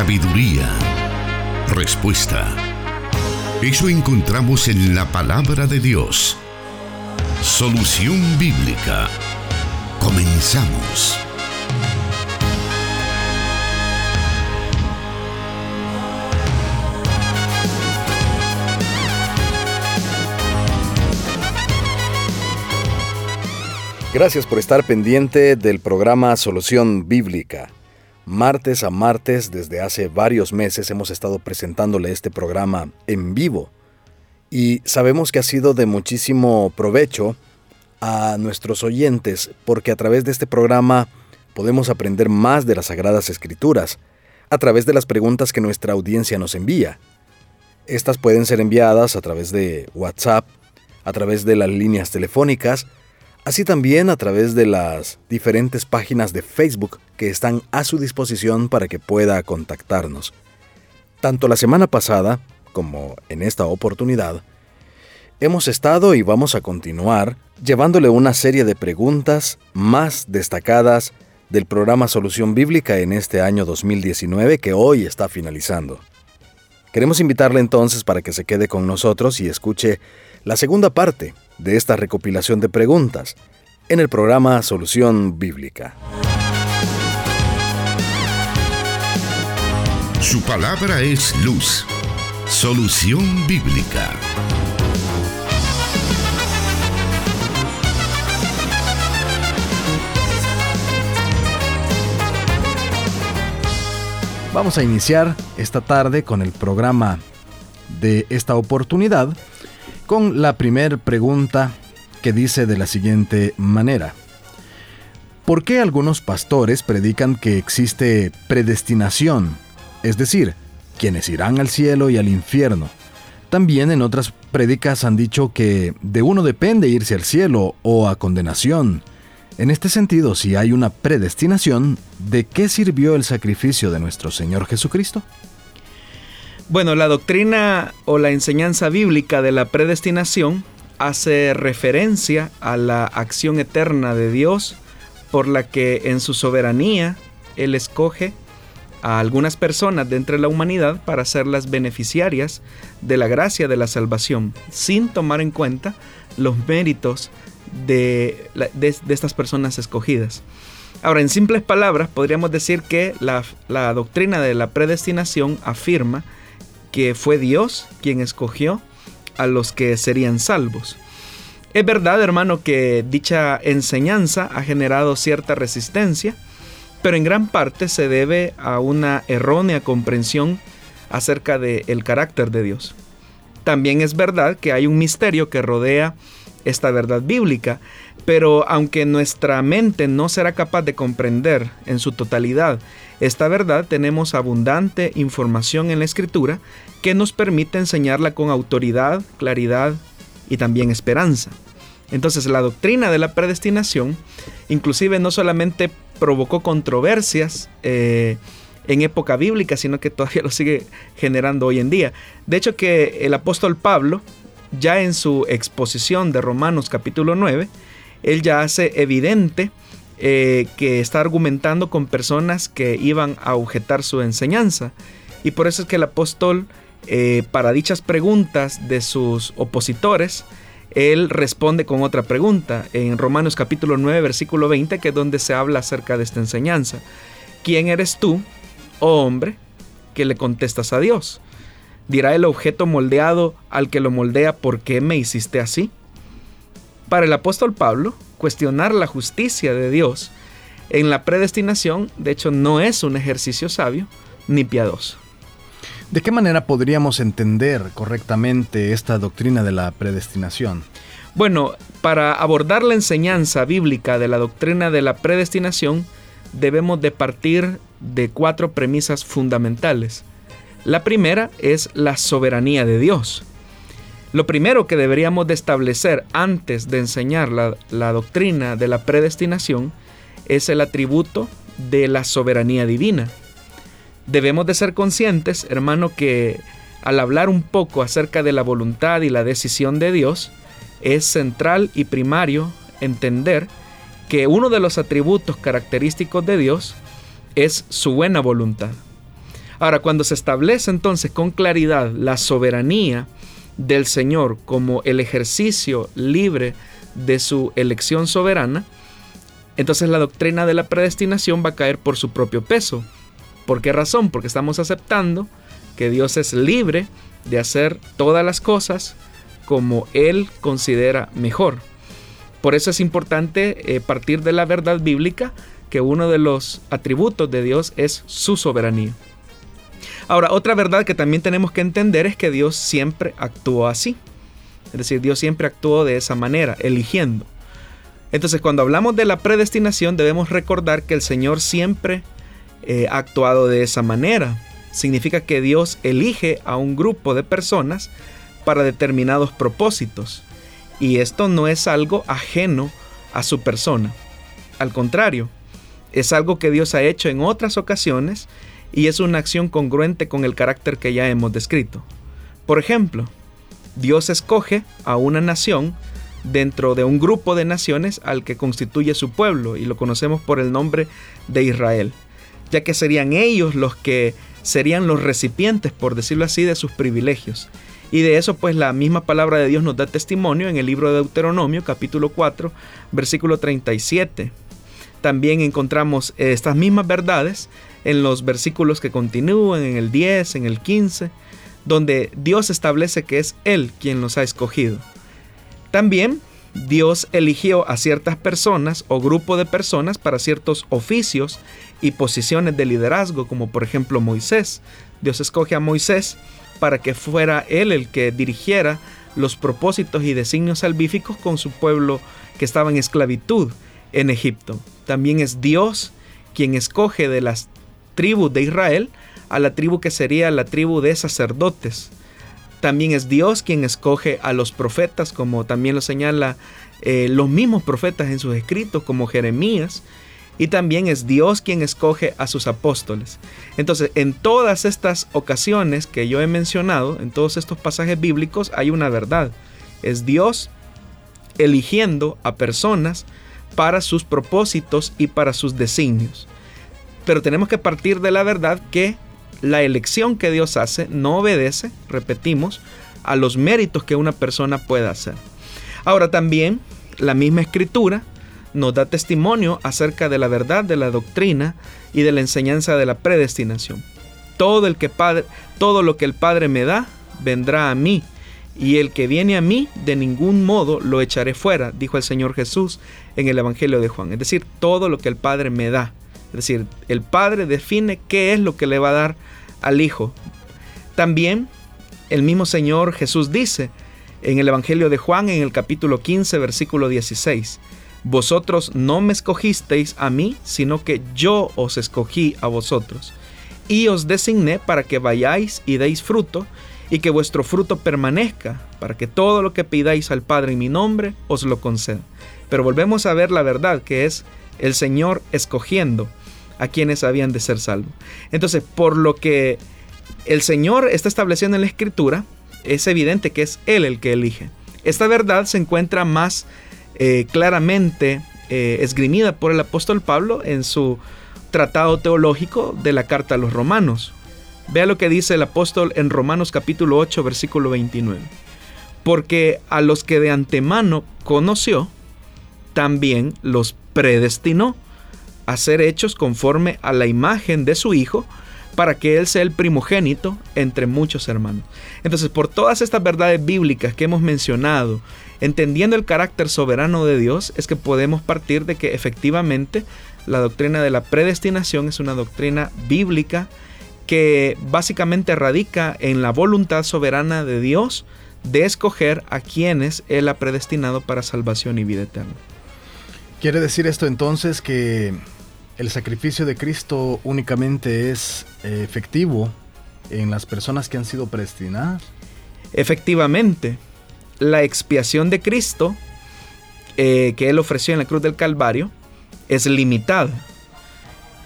sabiduría, respuesta. Eso encontramos en la palabra de Dios. Solución bíblica. Comenzamos. Gracias por estar pendiente del programa Solución Bíblica. Martes a martes, desde hace varios meses, hemos estado presentándole este programa en vivo. Y sabemos que ha sido de muchísimo provecho a nuestros oyentes, porque a través de este programa podemos aprender más de las Sagradas Escrituras, a través de las preguntas que nuestra audiencia nos envía. Estas pueden ser enviadas a través de WhatsApp, a través de las líneas telefónicas, así también a través de las diferentes páginas de Facebook que están a su disposición para que pueda contactarnos. Tanto la semana pasada como en esta oportunidad, hemos estado y vamos a continuar llevándole una serie de preguntas más destacadas del programa Solución Bíblica en este año 2019 que hoy está finalizando. Queremos invitarle entonces para que se quede con nosotros y escuche la segunda parte de esta recopilación de preguntas en el programa Solución Bíblica. Su palabra es luz. Solución Bíblica. Vamos a iniciar esta tarde con el programa de esta oportunidad con la primera pregunta que dice de la siguiente manera. ¿Por qué algunos pastores predican que existe predestinación? Es decir, quienes irán al cielo y al infierno. También en otras prédicas han dicho que de uno depende irse al cielo o a condenación. En este sentido, si hay una predestinación, ¿de qué sirvió el sacrificio de nuestro Señor Jesucristo? Bueno, la doctrina o la enseñanza bíblica de la predestinación hace referencia a la acción eterna de Dios por la que en su soberanía Él escoge a algunas personas de entre la humanidad para las beneficiarias de la gracia de la salvación, sin tomar en cuenta los méritos de, de, estas personas escogidas. Ahora, en simples palabras, podríamos decir que la, la doctrina de la predestinación afirma que fue Dios quien escogió a los que serían salvos. Es verdad, hermano, que dicha enseñanza ha generado cierta resistencia, pero en gran parte se debe a una errónea comprensión acerca del carácter de Dios. También es verdad que hay un misterio que rodea esta verdad bíblica, pero aunque nuestra mente no será capaz de comprender en su totalidad esta verdad, tenemos abundante información en la escritura que nos permite enseñarla con autoridad, claridad y también esperanza. Entonces la doctrina de la predestinación inclusive no solamente provocó controversias eh, en época bíblica, sino que todavía lo sigue generando hoy en día. De hecho que el apóstol Pablo, ya en su exposición de Romanos capítulo 9, él ya hace evidente eh, que está argumentando con personas que iban a objetar su enseñanza. Y por eso es que el apóstol, eh, para dichas preguntas de sus opositores, él responde con otra pregunta en Romanos capítulo 9, versículo 20, que es donde se habla acerca de esta enseñanza. ¿Quién eres tú, oh hombre, que le contestas a Dios? Dirá el objeto moldeado al que lo moldea, ¿por qué me hiciste así? Para el apóstol Pablo, cuestionar la justicia de Dios en la predestinación, de hecho, no es un ejercicio sabio ni piadoso. ¿De qué manera podríamos entender correctamente esta doctrina de la predestinación? Bueno, para abordar la enseñanza bíblica de la doctrina de la predestinación, debemos de partir de cuatro premisas fundamentales. La primera es la soberanía de Dios. Lo primero que deberíamos de establecer antes de enseñar la, doctrina de la predestinación es el atributo de la soberanía divina. Debemos de ser conscientes, hermano, que al hablar un poco acerca de la voluntad y la decisión de Dios, es central y primario entender que uno de los atributos característicos de Dios es su buena voluntad. Ahora, cuando se establece entonces con claridad la soberanía del Señor como el ejercicio libre de su elección soberana, entonces la doctrina de la predestinación va a caer por su propio peso. ¿Por qué razón? Porque estamos aceptando que Dios es libre de hacer todas las cosas como Él considera mejor. Por eso es importante eh, partir de la verdad bíblica que uno de los atributos de Dios es su soberanía. Ahora, otra verdad que también tenemos que entender es que Dios siempre actuó así. Es decir, Dios siempre actuó de esa manera, eligiendo. Entonces, cuando hablamos de la predestinación, debemos recordar que el Señor siempre eh, ha actuado de esa manera. Significa que Dios elige a un grupo de personas para determinados propósitos. Y esto no es algo ajeno a su persona. Al contrario, es algo que Dios ha hecho en otras ocasiones y es una acción congruente con el carácter que ya hemos descrito. Por ejemplo, Dios escoge a una nación dentro de un grupo de naciones al que constituye su pueblo y lo conocemos por el nombre de Israel, ya que serían ellos los que serían los recipientes, por decirlo así, de sus privilegios. Y de eso pues la misma palabra de Dios nos da testimonio en el libro de Deuteronomio capítulo 4 versículo 37. También encontramos estas mismas verdades en los versículos que continúan, en el 10, en el 15, donde Dios establece que es Él quien los ha escogido. También Dios eligió a ciertas personas o grupo de personas para ciertos oficios y posiciones de liderazgo, como por ejemplo Moisés. Dios escoge a Moisés para que fuera él el que dirigiera los propósitos y designios salvíficos con su pueblo que estaba en esclavitud en Egipto. También es Dios quien escoge de las tribus de Israel a la tribu que sería la tribu de sacerdotes. También es Dios quien escoge a los profetas, como también lo señala eh, los mismos profetas en sus escritos, como Jeremías. Y también es Dios quien escoge a sus apóstoles. Entonces, en todas estas ocasiones que yo he mencionado, en todos estos pasajes bíblicos, hay una verdad. Es Dios eligiendo a personas para sus propósitos y para sus designios. Pero tenemos que partir de la verdad que la elección que Dios hace no obedece, repetimos, a los méritos que una persona pueda hacer. Ahora también la misma escritura nos da testimonio acerca de la verdad de la doctrina y de la enseñanza de la predestinación. Todo, el que padre, todo lo que el Padre me da vendrá a mí, y el que viene a mí de ningún modo lo echaré fuera, dijo el Señor Jesús en el Evangelio de Juan. Es decir, todo lo que el Padre me da. Es decir, el Padre define qué es lo que le va a dar al Hijo. También el mismo Señor Jesús dice en el Evangelio de Juan en el capítulo 15 versículo 16, Vosotros no me escogisteis a mí, sino que yo os escogí a vosotros, y os designé para que vayáis y deis fruto, y que vuestro fruto permanezca, para que todo lo que pidáis al Padre en mi nombre os lo conceda. Pero volvemos a ver la verdad, que es el Señor escogiendo a quienes habían de ser salvos. Entonces, por lo que el Señor está estableciendo en la Escritura, es evidente que es Él el que elige. Esta verdad se encuentra más eh, claramente eh, esgrimida por el apóstol Pablo en su tratado teológico de la carta a los romanos. Vea lo que dice el apóstol en Romanos capítulo 8 versículo 29. Porque a los que de antemano conoció, también los predestinó a ser hechos conforme a la imagen de su Hijo, para que Él sea el primogénito entre muchos hermanos. Entonces, por todas estas verdades bíblicas que hemos mencionado, entendiendo el carácter soberano de Dios, es que podemos partir de que efectivamente la doctrina de la predestinación es una doctrina bíblica que básicamente radica en la voluntad soberana de Dios de escoger a quienes Él ha predestinado para salvación y vida eterna. ¿Quiere decir esto entonces que el sacrificio de Cristo únicamente es eh, efectivo en las personas que han sido predestinadas? Efectivamente, la expiación de Cristo eh, que Él ofreció en la cruz del Calvario es limitada.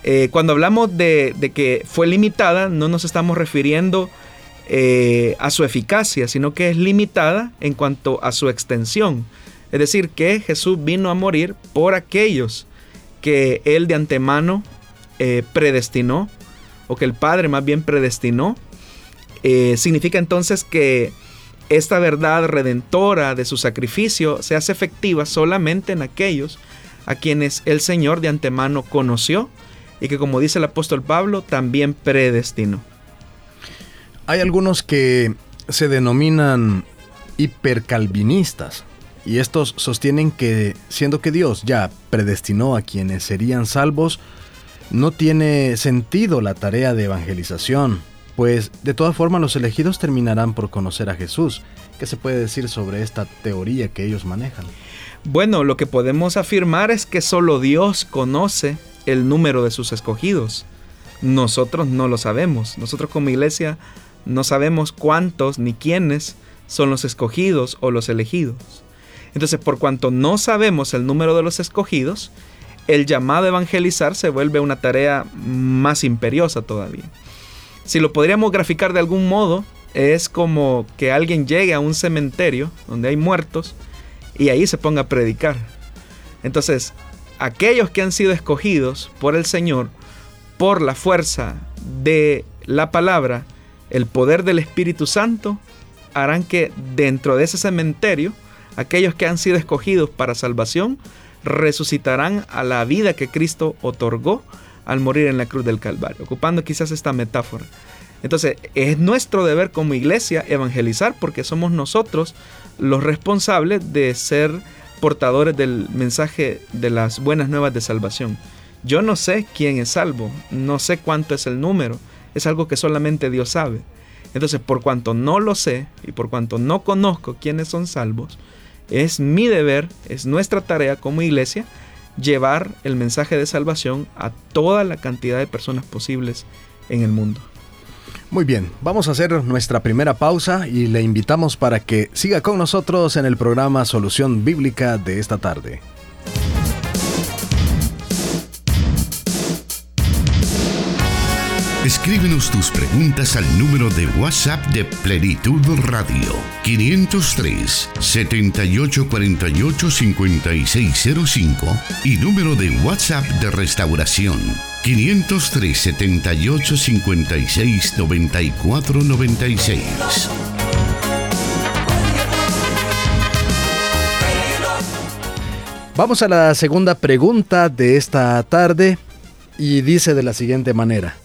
Eh, cuando hablamos de, que fue limitada, no nos estamos refiriendo a su eficacia, sino que es limitada en cuanto a su extensión. Es decir, que Jesús vino a morir por aquellos que Él de antemano eh, predestinó o que el Padre más bien predestinó, eh, significa entonces que esta verdad redentora de su sacrificio se hace efectiva solamente en aquellos a quienes el Señor de antemano conoció y que como dice el apóstol Pablo también predestinó. Hay algunos que se denominan hipercalvinistas y estos sostienen que siendo que Dios ya predestinó a quienes serían salvos, no tiene sentido la tarea de evangelización, pues de todas formas los elegidos terminarán por conocer a Jesús. ¿Qué se puede decir sobre esta teoría que ellos manejan? Bueno, lo que podemos afirmar es que solo Dios conoce el número de sus escogidos. Nosotros no lo sabemos. Nosotros como iglesia no sabemos cuántos ni quiénes son los escogidos o los elegidos. Entonces, por cuanto no sabemos el número de los escogidos, el llamado a evangelizar se vuelve una tarea más imperiosa todavía. Si lo podríamos graficar de algún modo, es como que alguien llegue a un cementerio donde hay muertos y ahí se ponga a predicar. Entonces, aquellos que han sido escogidos por el Señor, por la fuerza de la palabra, el poder del Espíritu Santo, harán que dentro de ese cementerio, aquellos que han sido escogidos para salvación, resucitarán a la vida que Cristo otorgó al morir en la cruz del Calvario, ocupando quizás esta metáfora. Entonces, es nuestro deber como iglesia evangelizar porque somos nosotros los responsables de ser portadores del mensaje de las buenas nuevas de salvación. Yo no sé quién es salvo, no sé cuánto es el número, es algo que solamente Dios sabe. Entonces, por cuanto no lo sé y por cuanto no conozco quiénes son salvos, es mi deber, es nuestra tarea como iglesia llevar el mensaje de salvación a toda la cantidad de personas posibles en el mundo. Muy bien, vamos a hacer nuestra primera pausa y le invitamos para que siga con nosotros en el programa Solución Bíblica de esta tarde. Escríbenos tus preguntas al número de WhatsApp de Plenitud Radio 503 7848 5605 y número de WhatsApp de Restauración 503 78 56 94 96. Vamos a la segunda pregunta de esta tarde y dice de la siguiente manera.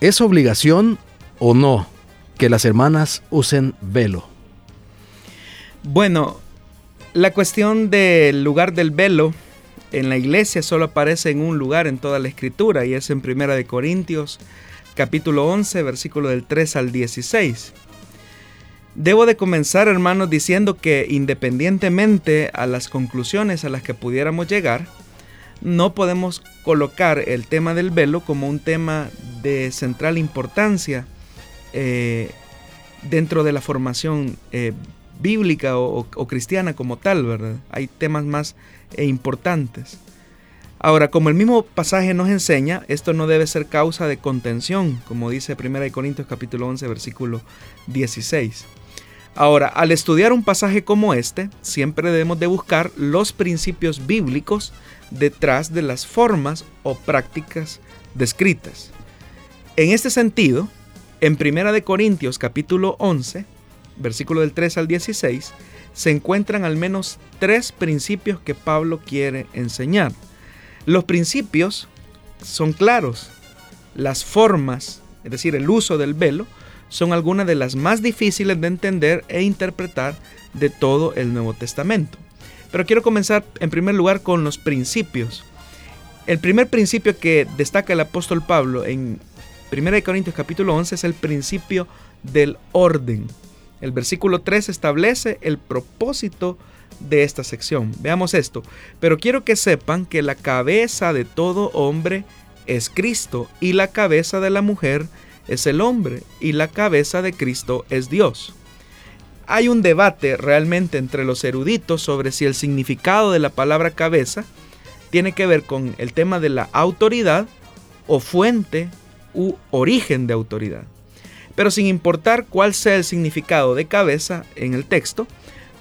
¿Es obligación o no que las hermanas usen velo? Bueno, la cuestión del lugar del velo en la iglesia solo aparece en un lugar en toda la escritura y es en Primera de Corintios capítulo 11 versículo del 3 al 16. Debo de comenzar, hermanos, diciendo que independientemente a las conclusiones a las que pudiéramos llegar, no podemos colocar el tema del velo como un tema de central importancia eh, dentro de la formación eh, bíblica o, cristiana como tal, ¿verdad? Hay temas más eh, importantes. Ahora, como el mismo pasaje nos enseña, esto no debe ser causa de contención, como dice 1 Corintios capítulo 11, versículo 16. Ahora, al estudiar un pasaje como este, siempre debemos de buscar los principios bíblicos detrás de las formas o prácticas descritas. En este sentido, en 1 Corintios capítulo 11, versículo del 3 al 16, se encuentran al menos tres principios que Pablo quiere enseñar. Los principios son claros. Las formas, es decir, el uso del velo, son algunas de las más difíciles de entender e interpretar de todo el Nuevo Testamento. Pero quiero comenzar en primer lugar con los principios. El primer principio que destaca el apóstol Pablo en 1 Corintios capítulo 11 es el principio del orden. El versículo 3 establece el propósito de esta sección. Veamos esto. Pero quiero que sepan que la cabeza de todo hombre es Cristo y la cabeza de la mujer es el hombre y la cabeza de Cristo es Dios. Hay un debate realmente entre los eruditos sobre si el significado de la palabra cabeza tiene que ver con el tema de la autoridad o fuente u origen de autoridad. Pero sin importar cuál sea el significado de cabeza en el texto,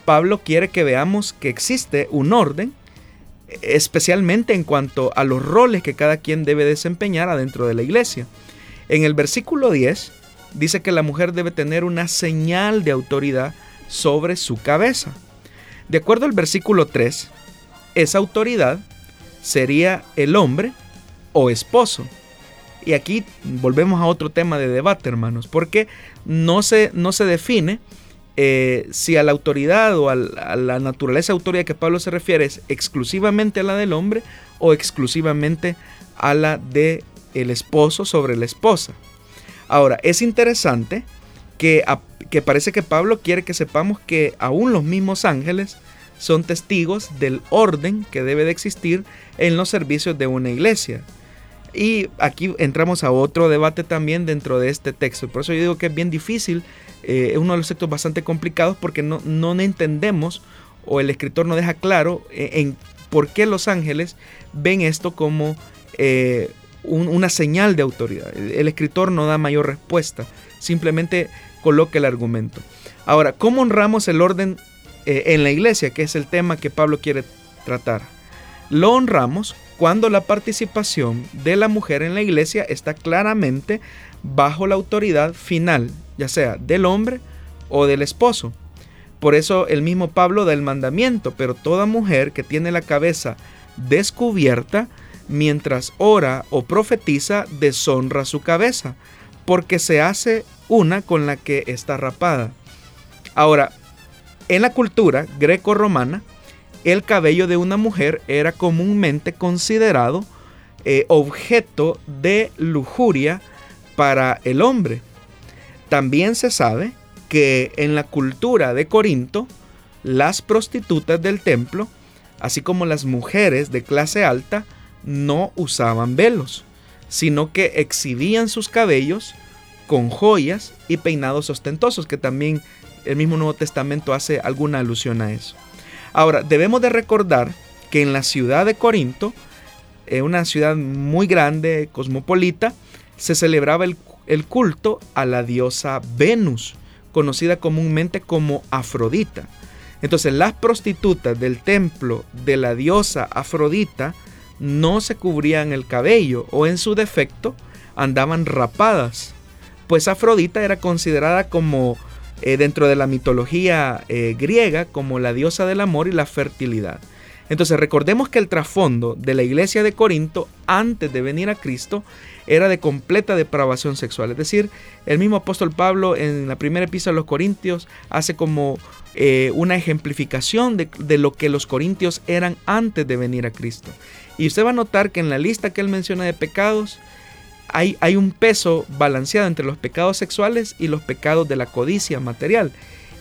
Pablo quiere que veamos que existe un orden, especialmente en cuanto a los roles que cada quien debe desempeñar adentro de la iglesia. En el versículo 10 dice que la mujer debe tener una señal de autoridad sobre su cabeza. De acuerdo al versículo 3, esa autoridad sería el hombre o esposo. Y aquí volvemos a otro tema de debate, hermanos, porque no se, no se define eh, si a la autoridad o a la naturaleza de autoridad que Pablo se refiere es exclusivamente a la del hombre o exclusivamente a la del el esposo sobre la esposa. Ahora, es interesante que, que parece que Pablo quiere que sepamos que aún los mismos ángeles son testigos del orden que debe de existir en los servicios de una iglesia. Y aquí entramos a otro debate también dentro de este texto. Por eso yo digo que es bien difícil, eh, es uno de los textos bastante complicados porque no, no entendemos o el escritor no deja claro eh, en, por qué los ángeles ven esto como eh, una señal de autoridad. El, escritor no da mayor respuesta, simplemente coloca el argumento. Ahora, ¿cómo honramos el orden en la iglesia, que es el tema que Pablo quiere tratar? Lo honramos cuando la participación de la mujer en la iglesia está claramente bajo la autoridad final, ya sea del hombre o del esposo. Por eso el mismo Pablo da el mandamiento, pero toda mujer que tiene la cabeza descubierta mientras ora o profetiza deshonra su cabeza, porque se hace una con la que está rapada. Ahora, en la cultura greco-romana, el cabello de una mujer era comúnmente considerado eh, objeto de lujuria para el hombre. También se sabe que en la cultura de Corinto, las prostitutas del templo, así como las mujeres de clase alta, no usaban velos, sino que exhibían sus cabellos con joyas y peinados ostentosos, que también el mismo Nuevo Testamento hace alguna alusión a eso. Ahora, debemos de recordar que en la ciudad de Corinto, eh, una ciudad muy grande, cosmopolita, se celebraba el, el culto a la diosa Venus, conocida comúnmente como Afrodita. Entonces las prostitutas del templo de la diosa Afrodita no se cubrían el cabello o en su defecto andaban rapadas, pues Afrodita era considerada como eh, dentro de la mitología eh, griega como la diosa del amor y la fertilidad. Entonces recordemos que el trasfondo de la iglesia de Corinto antes de venir a Cristo era de completa depravación sexual. Es decir, el mismo apóstol Pablo en la primera epístola de los Corintios hace como eh, una ejemplificación de, de, lo que los corintios eran antes de venir a Cristo. Y usted va a notar que en la lista que él menciona de pecados, hay, un peso balanceado entre los pecados sexuales y los pecados de la codicia material.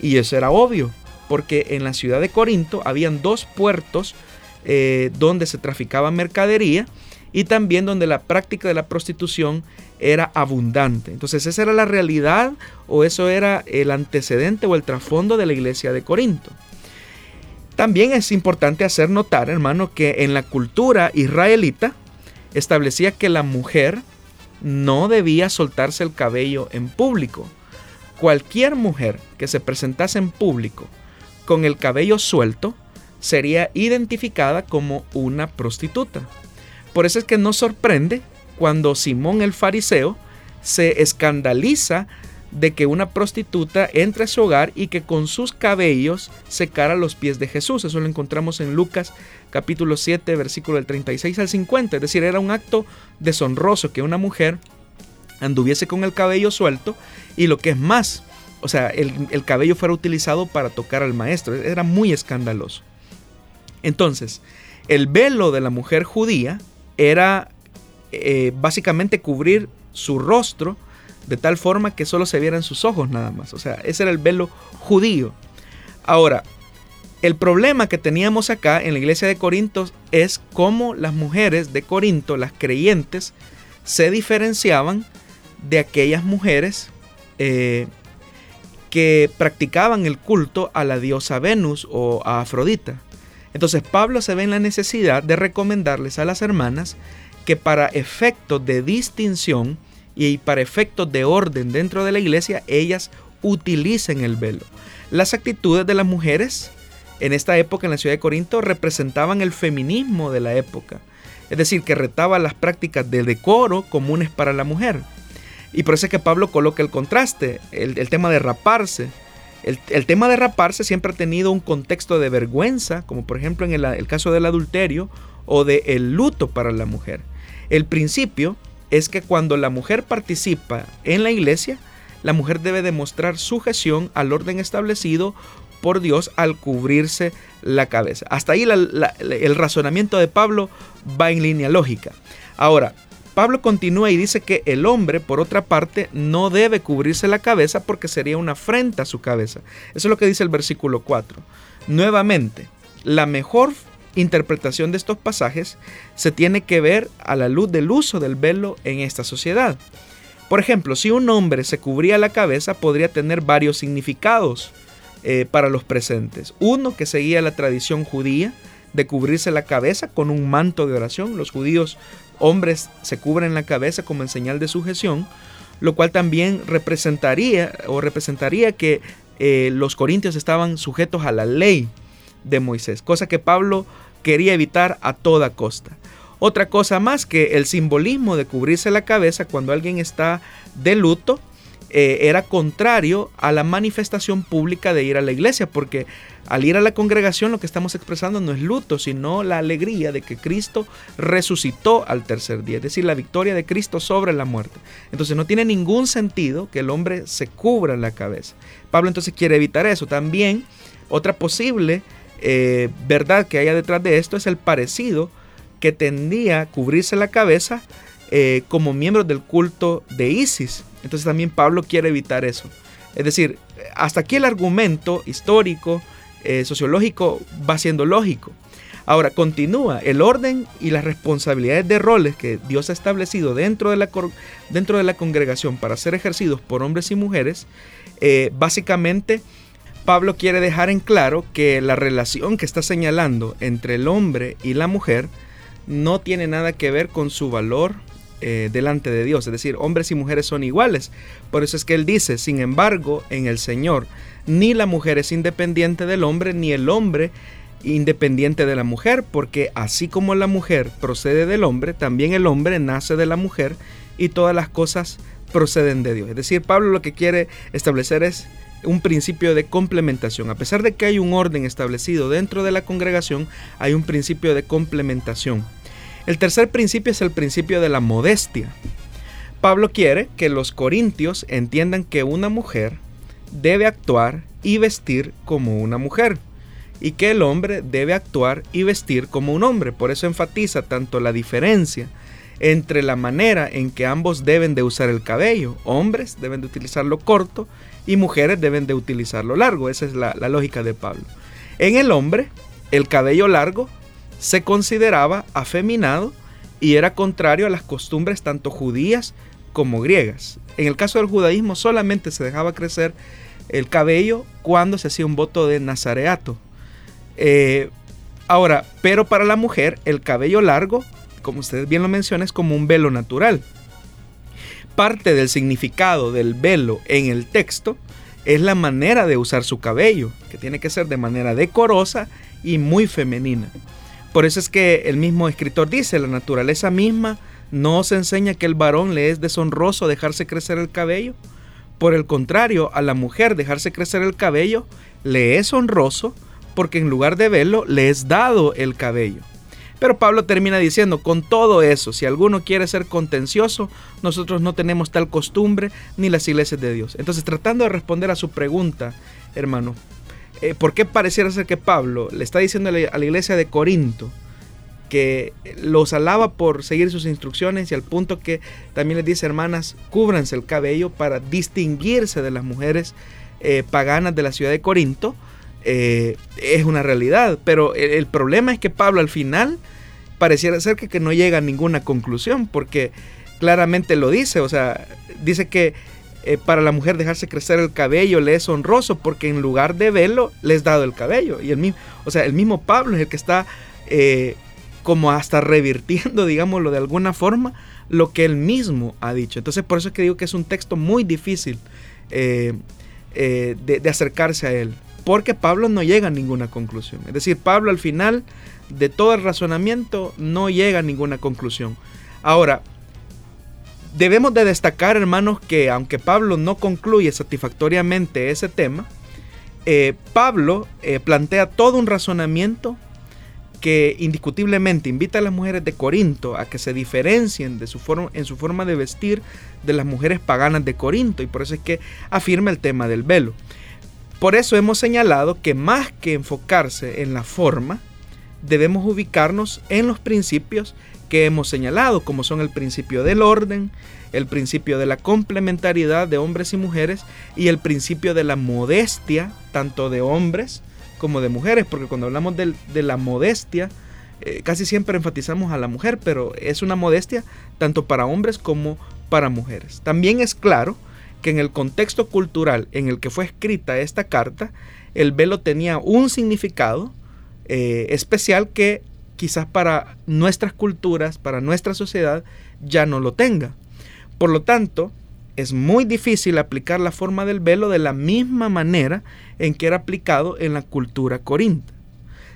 Y eso era obvio, porque en la ciudad de Corinto habían dos puertos eh, donde se traficaba mercadería y también donde la práctica de la prostitución era abundante. Entonces esa era la realidad o eso era el antecedente o el trasfondo de la iglesia de Corinto. También es importante hacer notar, hermano, que en la cultura israelita establecía que la mujer no debía soltarse el cabello en público. Cualquier mujer que se presentase en público con el cabello suelto sería identificada como una prostituta. Por eso es que no sorprende cuando Simón el fariseo se escandaliza de que una prostituta entre a su hogar y que con sus cabellos secara los pies de Jesús. Eso lo encontramos en Lucas capítulo 7, versículo del 36 al 50. Es decir, era un acto deshonroso que una mujer anduviese con el cabello suelto y lo que es más, o sea, el, cabello fuera utilizado para tocar al maestro. Era muy escandaloso. Entonces, el velo de la mujer judía era eh, básicamente cubrir su rostro de tal forma que solo se vieran sus ojos nada más. O sea, ese era el velo judío. Ahora, el problema que teníamos acá en la iglesia de Corinto es cómo las mujeres de Corinto, las creyentes, se diferenciaban de aquellas mujeres eh, que practicaban el culto a la diosa Venus o a Afrodita. Entonces Pablo se ve en la necesidad de recomendarles a las hermanas que para efectos de distinción y para efectos de orden dentro de la iglesia, ellas utilicen el velo. Las actitudes de las mujeres en esta época en la ciudad de Corinto representaban el feminismo de la época, es decir, que retaba las prácticas de decoro comunes para la mujer. Y por eso es que Pablo coloca el contraste, el, tema de raparse. El, tema de raparse siempre ha tenido un contexto de vergüenza, como por ejemplo en el, caso del adulterio o del el luto para la mujer. El principio es que cuando la mujer participa en la iglesia, la mujer debe demostrar sujeción al orden establecido por Dios al cubrirse la cabeza. Hasta ahí el razonamiento de Pablo va en línea lógica. Ahora, Pablo continúa y dice que el hombre, por otra parte, no debe cubrirse la cabeza porque sería una afrenta a su cabeza. Eso es lo que dice el versículo 4. Nuevamente, la mejor interpretación de estos pasajes se tiene que ver a la luz del uso del velo en esta sociedad. Por ejemplo, si un hombre se cubría la cabeza podría tener varios significados eh, para los presentes. Uno que seguía la tradición judía de cubrirse la cabeza con un manto de oración. Los judíos hombres se cubren la cabeza como en señal de sujeción, lo cual también representaría o representaría que eh, los corintios estaban sujetos a la ley de Moisés, cosa que Pablo quería evitar a toda costa. Otra cosa más que el simbolismo de cubrirse la cabeza cuando alguien está de luto eh, era contrario a la manifestación pública de ir a la iglesia, porque al ir a la congregación lo que estamos expresando no es luto, sino la alegría de que Cristo resucitó al tercer día, es decir, la victoria de Cristo sobre la muerte. Entonces no tiene ningún sentido que el hombre se cubra la cabeza. Pablo entonces quiere evitar eso. También otra posible eh, verdad que haya detrás de esto es el parecido que tendía cubrirse la cabeza eh, como miembros del culto de Isis. Entonces también Pablo quiere evitar eso. Es decir, hasta aquí el argumento histórico, eh, sociológico, va siendo lógico. Ahora, continúa el orden y las responsabilidades de roles que Dios ha establecido dentro de la, dentro de la congregación para ser ejercidos por hombres y mujeres. Básicamente, Pablo quiere dejar en claro que la relación que está señalando entre el hombre y la mujer no tiene nada que ver con su valor eh, delante de Dios. Es decir, hombres y mujeres son iguales. Por eso es que él dice, sin embargo, en el Señor, ni la mujer es independiente del hombre, ni el hombre independiente de la mujer, porque así como la mujer procede del hombre, también el hombre nace de la mujer y todas las cosas proceden de Dios. Es decir, Pablo lo que quiere establecer es un principio de complementación. A pesar de que hay un orden establecido dentro de la congregación, hay un principio de complementación. El tercer principio es el principio de la modestia. Pablo quiere que los corintios entiendan que una mujer debe actuar y vestir como una mujer y que el hombre debe actuar y vestir como un hombre. Por eso enfatiza tanto la diferencia entre la manera en que ambos deben de usar el cabello. Hombres deben de utilizarlo corto y mujeres deben de utilizarlo largo. Esa es la, lógica de Pablo. En el hombre, el cabello largo se consideraba afeminado y era contrario a las costumbres tanto judías como griegas. En el caso del judaísmo solamente se dejaba crecer el cabello cuando se hacía un voto de nazareato. Eh, ahora, pero para la mujer el cabello largo, como ustedes bien lo mencionan, es como un velo natural parte del significado del velo en el texto es la manera de usar su cabello, que tiene que ser de manera decorosa y muy femenina. Por eso es que el mismo escritor dice, la naturaleza misma no se enseña que el varón le es deshonroso dejarse crecer el cabello. Por el contrario, a la mujer dejarse crecer el cabello le es honroso porque en lugar de velo le es dado el cabello. Pero Pablo termina diciendo, con todo eso, si alguno quiere ser contencioso, nosotros no tenemos tal costumbre ni las iglesias de Dios. Entonces, tratando de responder a su pregunta, hermano, eh, ¿por qué pareciera ser que Pablo le está diciendo a la iglesia de Corinto que los alaba por seguir sus instrucciones y al punto que también les dice, hermanas, cúbranse el cabello para distinguirse de las mujeres eh, paganas de la ciudad de Corinto? Eh, es una realidad. Pero el, problema es que Pablo al final pareciera ser que, no llega a ninguna conclusión, porque claramente lo dice, o sea, dice que eh, para la mujer dejarse crecer el cabello le es honroso, porque en lugar de velo le es dado el cabello. Y el mismo, o sea, el mismo Pablo es el que está eh, como hasta revirtiendo, digámoslo de alguna forma, lo que él mismo ha dicho. Entonces por eso es que digo que es un texto muy difícil de acercarse a él porque Pablo no llega a ninguna conclusión. Es decir, Pablo al final de todo el razonamiento no llega a ninguna conclusión. Ahora, Debemos de destacar, hermanos, que aunque Pablo no concluye satisfactoriamente ese tema, eh, Pablo eh, plantea todo un razonamiento que indiscutiblemente invita a las mujeres de Corinto a que se diferencien de su forma, en su forma de vestir de las mujeres paganas de Corinto y por eso es que afirma el tema del velo. Por eso hemos señalado que más que enfocarse en la forma, debemos ubicarnos en los principios que hemos señalado, como son el principio del orden, el principio de la complementariedad de hombres y mujeres y el principio de la modestia, tanto de hombres como de mujeres, porque cuando hablamos de, la modestia, eh, casi siempre enfatizamos a la mujer, pero es una modestia tanto para hombres como para mujeres. También es claro que en el contexto cultural en el que fue escrita esta carta, el velo tenía un significado eh, especial que quizás para nuestras culturas, para nuestra sociedad, ya no lo tenga. Por lo tanto, es muy difícil aplicar la forma del velo de la misma manera en que era aplicado en la cultura corinta.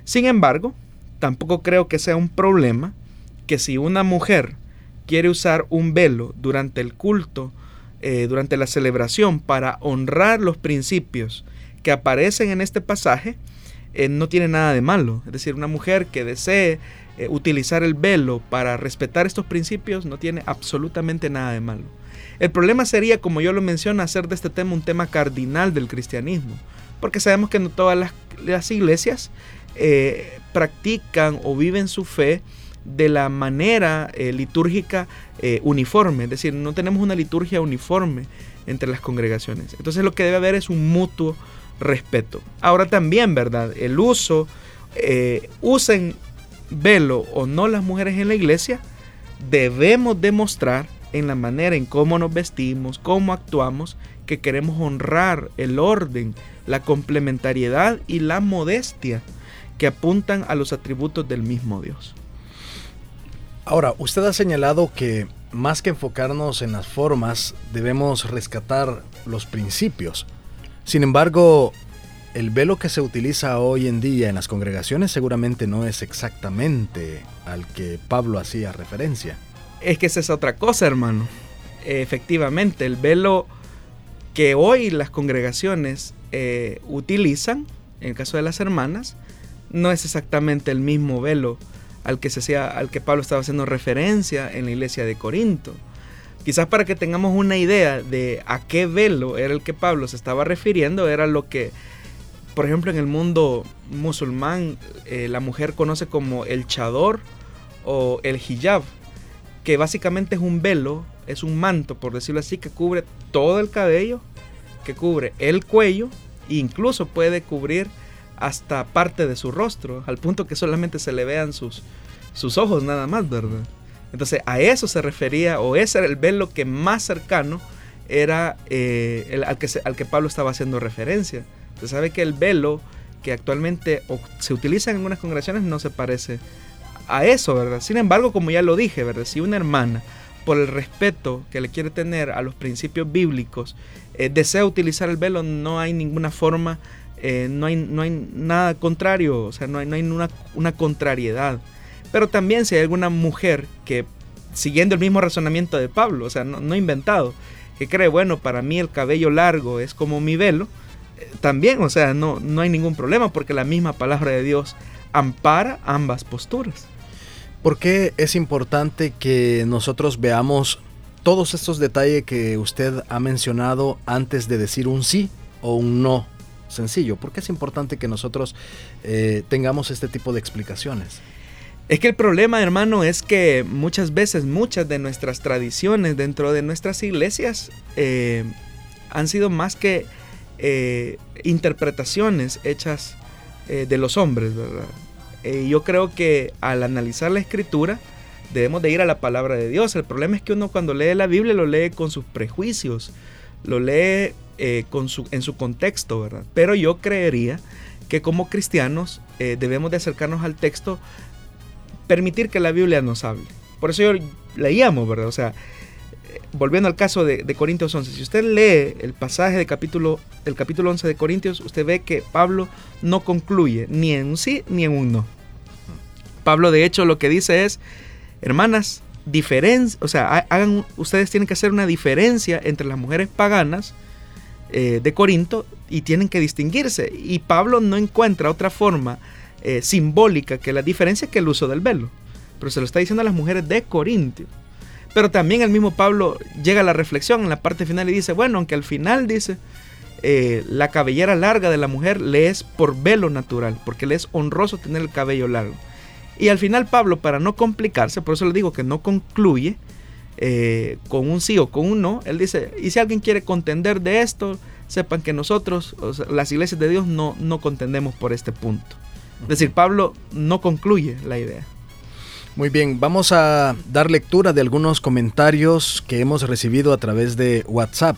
Sin embargo, tampoco creo que sea un problema que si una mujer quiere usar un velo durante el culto, eh, durante la celebración, para honrar los principios que aparecen en este pasaje, eh, no tiene nada de malo. Es decir, una mujer que desee eh, utilizar el velo para respetar estos principios no tiene absolutamente nada de malo. El problema sería, como yo lo menciono, hacer de este tema un tema cardinal del cristianismo, porque sabemos que no todas las, iglesias practican o viven su fe de la manera litúrgica uniforme, es decir, no tenemos una liturgia uniforme entre las congregaciones. Entonces lo que debe haber es un mutuo respeto. Ahora también, ¿verdad? El uso, eh, usen velo o no las mujeres en la iglesia, debemos demostrar en la manera en cómo nos vestimos, cómo actuamos, que queremos honrar el orden, la complementariedad y la modestia que apuntan a los atributos del mismo Dios. Ahora, usted ha señalado que más que enfocarnos en las formas, debemos rescatar los principios. Sin embargo, el velo que se utiliza hoy en día en las congregaciones seguramente no es exactamente al que Pablo hacía referencia. Es que esa es otra cosa, hermano. Efectivamente, el velo que hoy las congregaciones eh, utilizan, en el caso de las hermanas, no es exactamente el mismo velo al que, se hacía, al que Pablo estaba haciendo referencia en la iglesia de Corinto. Quizás para que tengamos una idea de a qué velo era el que Pablo se estaba refiriendo, era lo que, por ejemplo, en el mundo musulmán eh, la mujer conoce como el chador o el hijab, que básicamente es un velo, es un manto, por decirlo así, que cubre todo el cabello, que cubre el cuello e incluso puede cubrir hasta parte de su rostro, al punto que solamente se le vean sus, sus ojos nada más, ¿verdad? Entonces a eso se refería, o ese era el velo que más cercano era eh, el, al, que al que Pablo estaba haciendo referencia. Se sabe que el velo que actualmente se utiliza en algunas congregaciones no se parece a eso, ¿verdad? Sin embargo, como ya lo dije, ¿verdad? Si una hermana, por el respeto que le quiere tener a los principios bíblicos, eh, desea utilizar el velo, no hay ninguna forma, eh, no, hay, no hay nada contrario, o sea, no hay, no hay una, una contrariedad. Pero también si hay alguna mujer que, siguiendo el mismo razonamiento de Pablo, o sea, no, inventado, que cree, bueno, para mí el cabello largo es como mi velo, eh, también, o sea, no, no hay ningún problema porque la misma palabra de Dios ampara ambas posturas. ¿Por qué es importante que nosotros veamos todos estos detalles que usted ha mencionado antes de decir un sí o un no sencillo? ¿Por qué es importante que nosotros eh, tengamos este tipo de explicaciones? Es que el problema, hermano, es que muchas veces muchas de nuestras tradiciones dentro de nuestras iglesias eh, han sido más que eh, interpretaciones hechas de los hombres, ¿verdad? yo creo que al analizar la escritura debemos de ir a la palabra de Dios. El problema es que uno cuando lee la Biblia lo lee con sus prejuicios, lo lee su, en su contexto, ¿verdad? Pero yo creería que como cristianos debemos de acercarnos al texto permitir que la Biblia nos hable. Por eso yo leíamos, ¿verdad? O sea, volviendo al caso de, Corintios 11, si usted lee el pasaje del capítulo, del capítulo 11 de Corintios, usted ve que Pablo no concluye ni en un sí ni en un no. Pablo de hecho lo que dice es, hermanas, o sea, ustedes tienen que hacer una diferencia entre las mujeres paganas eh, de Corinto y tienen que distinguirse. Y Pablo no encuentra otra forma eh, simbólica que la diferencia que el uso del velo. Pero se lo está diciendo a las mujeres de Corinto. Pero también el mismo Pablo llega a la reflexión en la parte final y dice, bueno, aunque al final dice, eh, la cabellera larga de la mujer le es por velo natural, porque le es honroso tener el cabello largo. Y al final Pablo, para no complicarse, por eso le digo que no concluye eh, con un sí o con un no, él dice, y si alguien quiere contender de esto, sepan que nosotros, las iglesias de Dios, no, no contendemos por este punto. Es decir, Pablo no concluye la idea. Muy bien, vamos a dar lectura de algunos comentarios que hemos recibido a través de WhatsApp.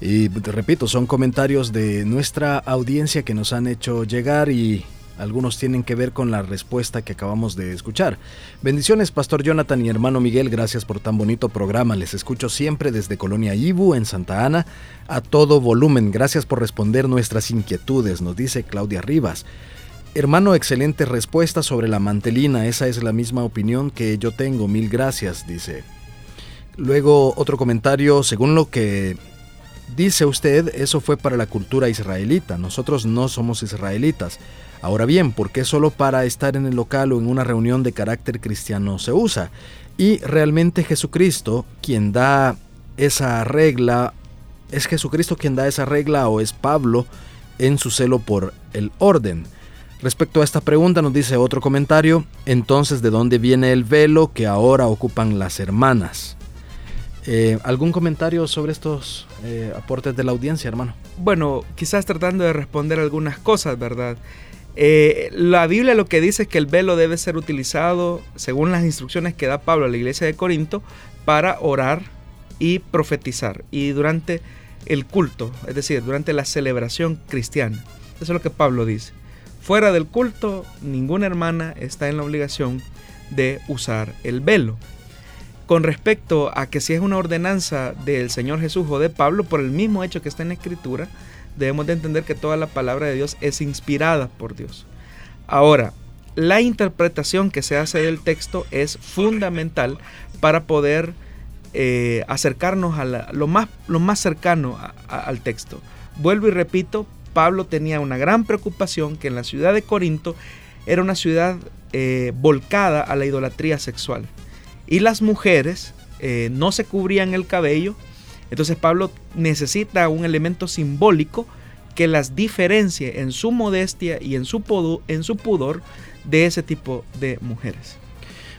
Y repito, son comentarios de nuestra audiencia que nos han hecho llegar y algunos tienen que ver con la respuesta que acabamos de escuchar. Bendiciones, Pastor Jonathan y hermano Miguel, gracias por tan bonito programa. Les escucho siempre desde Colonia Ibu, en Santa Ana, a todo volumen. Gracias por responder nuestras inquietudes, nos dice Claudia Rivas. Hermano, excelente respuesta sobre la mantelina. Esa es la misma opinión que yo tengo. Mil gracias, dice. Luego otro comentario, según lo que dice usted, eso fue para la cultura israelita. Nosotros no somos israelitas. Ahora bien, ¿por qué solo para estar en el local o en una reunión de carácter cristiano se usa? Y realmente Jesucristo quien da esa regla, ¿es Jesucristo quien da esa regla o es Pablo en su celo por el orden? Respecto a esta pregunta nos dice otro comentario, entonces ¿de dónde viene el velo que ahora ocupan las hermanas? Eh, ¿Algún comentario sobre estos eh, aportes de la audiencia, hermano? Bueno, quizás tratando de responder algunas cosas, ¿verdad? Eh, la Biblia lo que dice es que el velo debe ser utilizado, según las instrucciones que da Pablo a la iglesia de Corinto, para orar y profetizar. Y durante el culto, es decir, durante la celebración cristiana. Eso es lo que Pablo dice. Fuera del culto, ninguna hermana está en la obligación de usar el velo. Con respecto a que si es una ordenanza del Señor Jesús o de Pablo, por el mismo hecho que está en la Escritura, debemos de entender que toda la palabra de Dios es inspirada por Dios. Ahora, la interpretación que se hace del texto es fundamental para poder eh, acercarnos a lo, más, lo, más, cercano al texto. Vuelvo y repito, Pablo tenía una gran preocupación que en la ciudad de Corinto era una ciudad eh, volcada a la idolatría sexual. Y las mujeres eh, no se cubrían el cabello, entonces Pablo necesita un elemento simbólico que las diferencie en su modestia y en su, pudor de ese tipo de mujeres.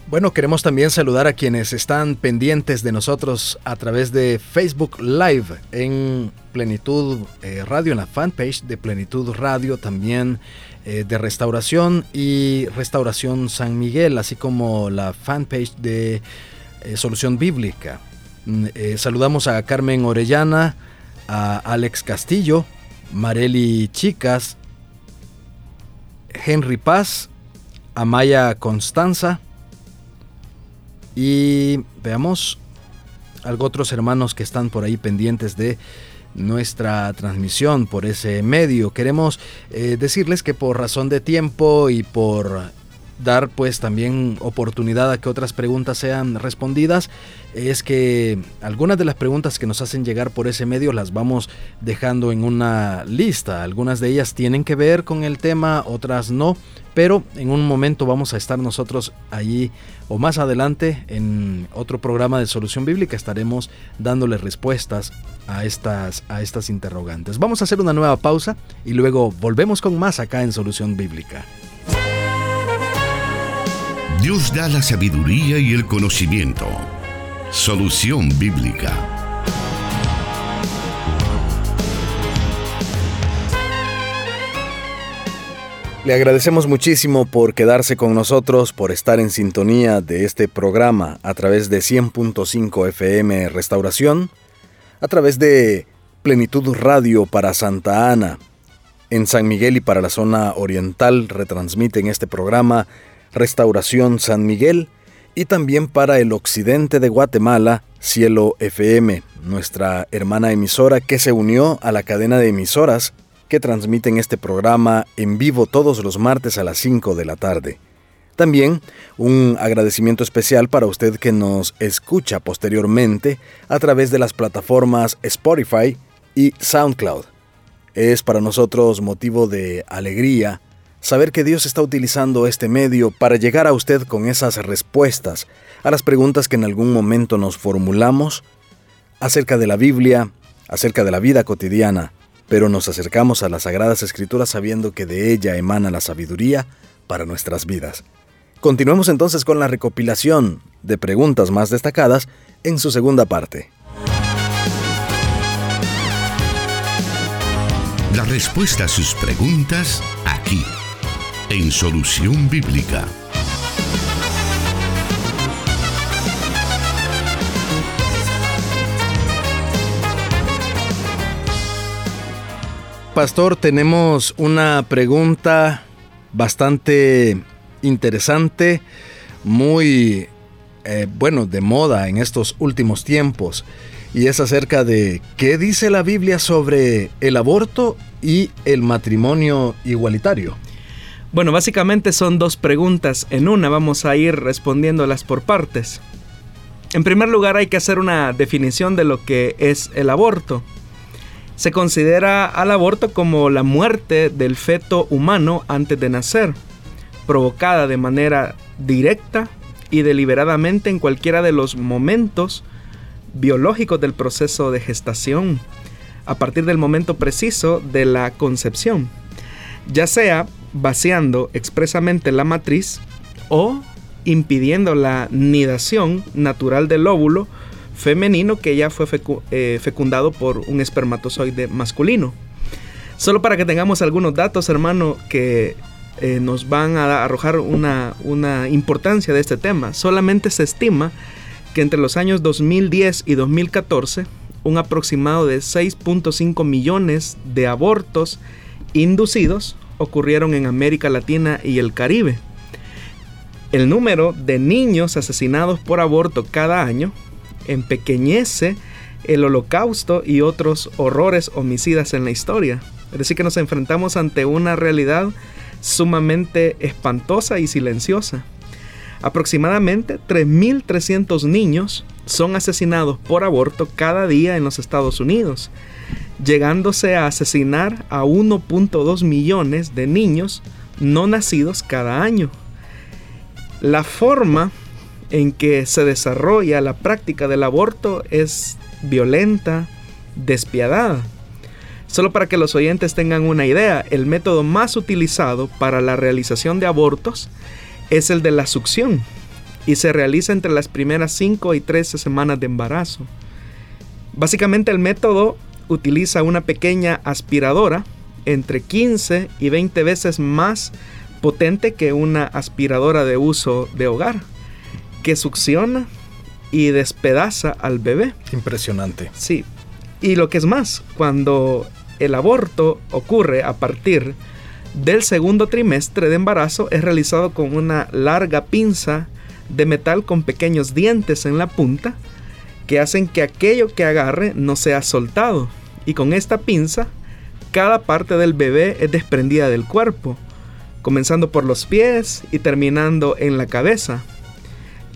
Bueno, queremos también saludar a quienes están pendientes de nosotros a través de Facebook Live en Plenitud eh, Radio, en la fanpage de Plenitud Radio, también eh, de Restauración y Restauración San Miguel, así como la fanpage de eh, Solución Bíblica. Mm, eh, saludamos a Carmen Orellana, a Alex Castillo, Mareli Chicas, Henry Paz, Amaya Constanza y veamos algo otros hermanos que están por ahí pendientes de nuestra transmisión por ese medio. Queremos eh, decirles que por razón de tiempo y por dar pues también oportunidad a que otras preguntas sean respondidas es que algunas de las preguntas que nos hacen llegar por ese medio las vamos dejando en una lista. Algunas de ellas tienen que ver con el tema, otras no, pero en un momento vamos a estar nosotros allí o más adelante en otro programa de solución bíblica estaremos dándole respuestas a estas, a estas interrogantes. Vamos a hacer una nueva pausa y luego volvemos con más acá en solución bíblica. Dios da la sabiduría y el conocimiento. Solución bíblica. Le agradecemos muchísimo por quedarse con nosotros, por estar en sintonía de este programa a través de 100.5 FM Restauración, a través de Plenitud Radio para Santa Ana. En San Miguel y para la zona oriental retransmiten este programa Restauración San Miguel y también para el occidente de Guatemala, Cielo FM, nuestra hermana emisora que se unió a la cadena de emisoras que transmiten este programa en vivo todos los martes a las 5 de la tarde. También un agradecimiento especial para usted que nos escucha posteriormente a través de las plataformas Spotify y SoundCloud. Es para nosotros motivo de alegría saber que Dios está utilizando este medio para llegar a usted con esas respuestas a las preguntas que en algún momento nos formulamos acerca de la Biblia, acerca de la vida cotidiana, pero nos acercamos a las Sagradas Escrituras sabiendo que de ella emana la sabiduría para nuestras vidas. Continuemos entonces con la recopilación de preguntas más destacadas en su segunda parte. La respuesta a sus preguntas aquí, en Solución Bíblica. Pastor, tenemos una pregunta bastante interesante, muy, eh, bueno, de moda en estos últimos tiempos, y es acerca de qué dice la Biblia sobre el aborto y el matrimonio igualitario. Bueno, básicamente son dos preguntas en una, vamos a ir respondiéndolas por partes. En primer lugar hay que hacer una definición de lo que es el aborto. Se considera al aborto como la muerte del feto humano antes de nacer provocada de manera directa y deliberadamente en cualquiera de los momentos biológicos del proceso de gestación, a partir del momento preciso de la concepción, ya sea vaciando expresamente la matriz o impidiendo la nidación natural del óvulo femenino que ya fue eh, fecundado por un espermatozoide masculino. Solo para que tengamos algunos datos, hermano, que eh, nos van a arrojar una, una importancia de este tema. Solamente se estima que entre los años 2010 y 2014, un aproximado de 6.5 millones de abortos inducidos ocurrieron en América Latina y el Caribe. El número de niños asesinados por aborto cada año empequeñece el holocausto y otros horrores homicidas en la historia. Es decir, que nos enfrentamos ante una realidad sumamente espantosa y silenciosa. Aproximadamente 3.300 niños son asesinados por aborto cada día en los Estados Unidos, llegándose a asesinar a 1.2 millones de niños no nacidos cada año. La forma en que se desarrolla la práctica del aborto es violenta, despiadada. Solo para que los oyentes tengan una idea, el método más utilizado para la realización de abortos es el de la succión y se realiza entre las primeras 5 y 13 semanas de embarazo. Básicamente el método utiliza una pequeña aspiradora entre 15 y 20 veces más potente que una aspiradora de uso de hogar, que succiona y despedaza al bebé. Impresionante. Sí. Y lo que es más, cuando el aborto ocurre a partir del segundo trimestre de embarazo es realizado con una larga pinza de metal con pequeños dientes en la punta que hacen que aquello que agarre no sea soltado. Y con esta pinza, cada parte del bebé es desprendida del cuerpo, comenzando por los pies y terminando en la cabeza,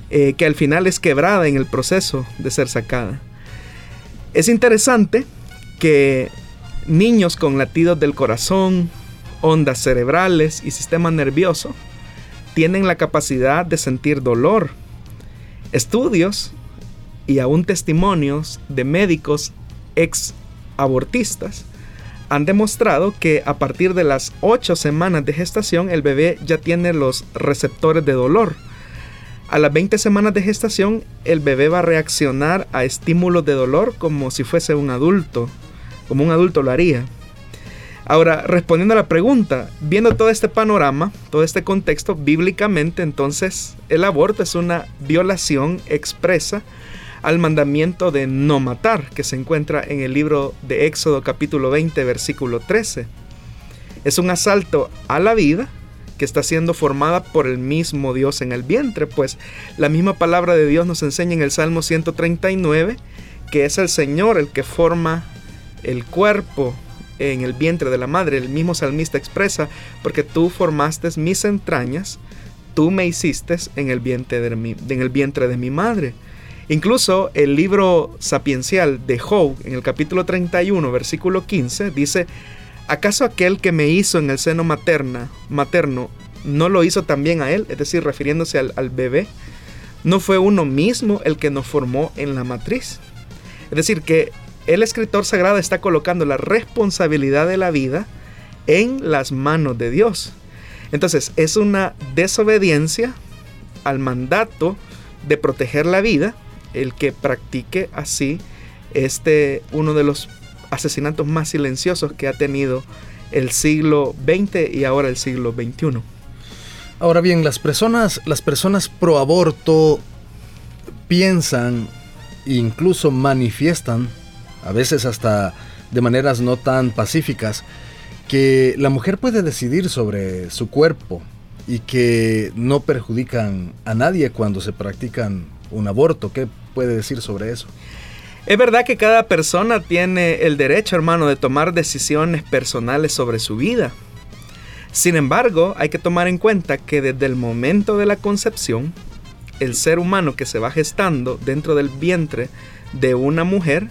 eh, que al final es quebrada en el proceso de ser sacada. Es interesante que niños con latidos del corazón, ondas cerebrales y sistema nervioso tienen la capacidad de sentir dolor. Estudios y aún testimonios de médicos ex abortistas han demostrado que a partir de las 8 semanas de gestación el bebé ya tiene los receptores de dolor. A las 20 semanas de gestación el bebé va a reaccionar a estímulos de dolor como si fuese un adulto como un adulto lo haría. Ahora, respondiendo a la pregunta, viendo todo este panorama, todo este contexto, bíblicamente entonces el aborto es una violación expresa al mandamiento de no matar, que se encuentra en el libro de Éxodo capítulo 20, versículo 13. Es un asalto a la vida que está siendo formada por el mismo Dios en el vientre, pues la misma palabra de Dios nos enseña en el Salmo 139 que es el Señor el que forma el cuerpo en el vientre de la madre. El mismo salmista expresa, porque tú formaste mis entrañas, tú me hiciste en el vientre de mi, en el vientre de mi madre. Incluso el libro sapiencial de Job, en el capítulo 31, versículo 15, dice, ¿acaso aquel que me hizo en el seno materna, materno no lo hizo también a él? Es decir, refiriéndose al, al bebé. ¿No fue uno mismo el que nos formó en la matriz? Es decir, que el escritor sagrado está colocando la responsabilidad de la vida en las manos de Dios. Entonces, es una desobediencia al mandato de proteger la vida el que practique así este uno de los asesinatos más silenciosos que ha tenido el siglo XX y ahora el siglo XXI. Ahora bien, las personas, las personas pro aborto piensan incluso manifiestan, a veces hasta de maneras no tan pacíficas, que la mujer puede decidir sobre su cuerpo y que no perjudican a nadie cuando se practican un aborto. ¿Qué puede decir sobre eso? Es verdad que cada persona tiene el derecho, hermano, de tomar decisiones personales sobre su vida. Sin embargo, hay que tomar en cuenta que desde el momento de la concepción, el ser humano que se va gestando dentro del vientre de una mujer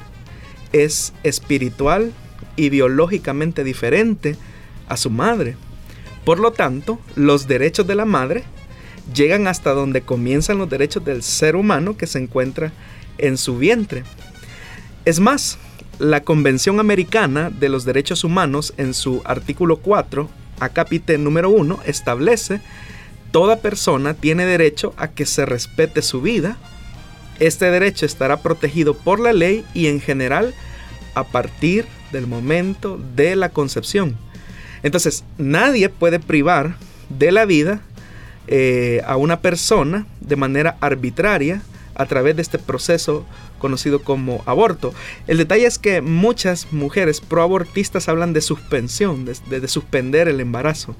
es espiritual, y biológicamente diferente a su madre. Por lo tanto, los derechos de la madre llegan hasta donde comienzan los derechos del ser humano que se encuentra en su vientre. Es más, la Convención Americana de los Derechos Humanos en su artículo 4, acápite número 1, establece toda persona tiene derecho a que se respete su vida. Este derecho estará protegido por la ley y en general a partir del momento de la concepción. Entonces, nadie puede privar de la vida eh, a una persona de manera arbitraria a través de este proceso conocido como aborto. El detalle es que muchas mujeres proabortistas hablan de suspensión, de suspender el embarazo,